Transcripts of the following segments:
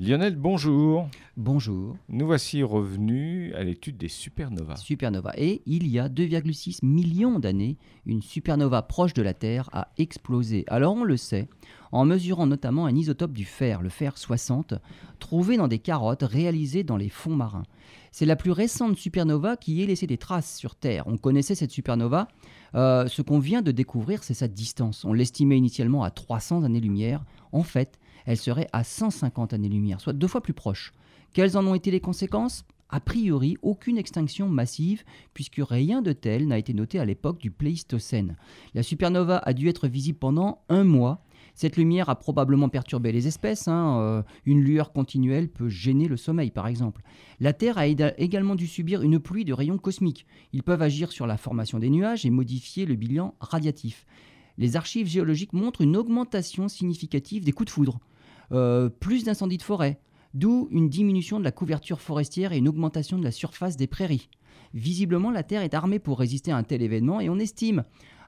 Lionel, bonjour. Bonjour. Nous voici revenus à l'étude des supernovas. Supernova. Et il y a 2,6 millions d'années, une supernova proche de la Terre a explosé. Alors on le sait, en mesurant notamment un isotope du fer, le fer 60, trouvé dans des carottes réalisées dans les fonds marins. C'est la plus récente supernova qui ait laissé des traces sur Terre. On connaissait cette supernova. Euh, ce qu'on vient de découvrir, c'est sa distance. On l'estimait initialement à 300 années-lumière. En fait, elle serait à 150 années-lumière, soit deux fois plus proche. Quelles en ont été les conséquences? A priori, aucune extinction massive, puisque rien de tel n'a été noté à l'époque du Pléistocène. La supernova a dû être visible pendant un mois, cette lumière a probablement perturbé les espèces. Hein, euh, une lueur continuelle peut gêner le sommeil, par exemple. La Terre a également dû subir une pluie de rayons cosmiques. Ils peuvent agir sur la formation des nuages et modifier le bilan radiatif. Les archives géologiques montrent une augmentation significative des coups de foudre, euh, plus d'incendies de forêt, d'où une diminution de la couverture forestière et une augmentation de la surface des prairies. Visiblement, la Terre est armée pour résister à un tel événement et on estime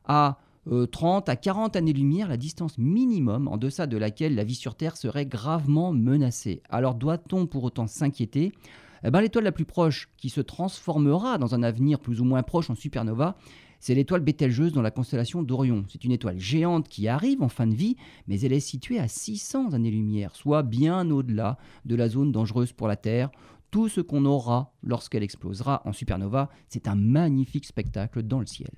à 30 euh, à 40 années-lumière la distance minimum en deçà de laquelle la vie sur Terre serait gravement menacée. Alors doit-on pour autant s'inquiéter? Eh ben, L'étoile la plus proche, qui se transformera dans un avenir plus ou moins proche en supernova, c'est l'étoile Bételgeuse dans la constellation d'Orion. C'est une étoile géante qui arrive en fin de vie, mais elle est située à 600 années-lumière, soit bien au-delà de la zone dangereuse pour la Terre. Tout ce qu'on aura lorsqu'elle explosera en supernova, c'est un magnifique spectacle dans le ciel.